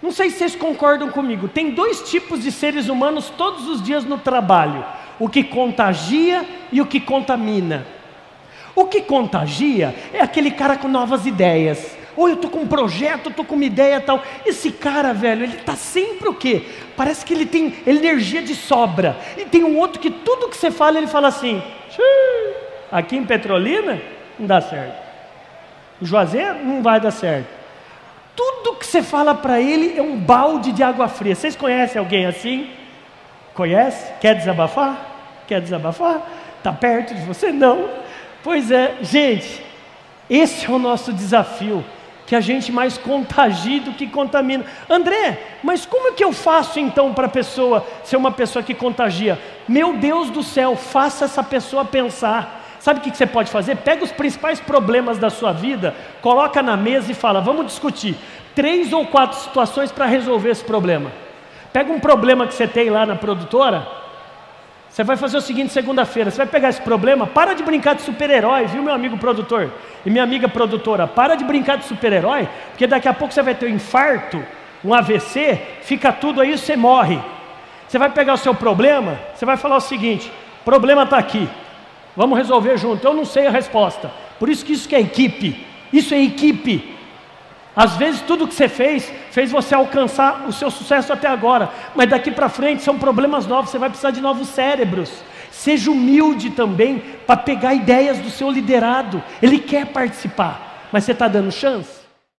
Não sei se vocês concordam comigo. Tem dois tipos de seres humanos todos os dias no trabalho: o que contagia e o que contamina. O que contagia é aquele cara com novas ideias. Ou eu tô com um projeto, tô com uma ideia tal. Esse cara, velho, ele tá sempre o quê? Parece que ele tem energia de sobra. E tem um outro que tudo que você fala, ele fala assim: aqui em Petrolina não dá certo. Juazeiro não vai dar certo. Tudo você fala para ele é um balde de água fria. Vocês conhecem alguém assim? Conhece? Quer desabafar? Quer desabafar? Está perto de você? Não. Pois é, gente, esse é o nosso desafio. Que a gente mais contagie do que contamina. André, mas como é que eu faço então para a pessoa ser uma pessoa que contagia? Meu Deus do céu, faça essa pessoa pensar. Sabe o que você pode fazer? Pega os principais problemas da sua vida, coloca na mesa e fala: vamos discutir três ou quatro situações para resolver esse problema. Pega um problema que você tem lá na produtora, você vai fazer o seguinte segunda-feira, você vai pegar esse problema, para de brincar de super-herói, viu meu amigo produtor e minha amiga produtora, para de brincar de super-herói, porque daqui a pouco você vai ter um infarto, um AVC, fica tudo aí, você morre. Você vai pegar o seu problema, você vai falar o seguinte: problema está aqui, Vamos resolver junto. Eu não sei a resposta. Por isso que isso que é equipe. Isso é equipe. Às vezes tudo que você fez, fez você alcançar o seu sucesso até agora. Mas daqui para frente são problemas novos, você vai precisar de novos cérebros. Seja humilde também para pegar ideias do seu liderado. Ele quer participar, mas você está dando chance?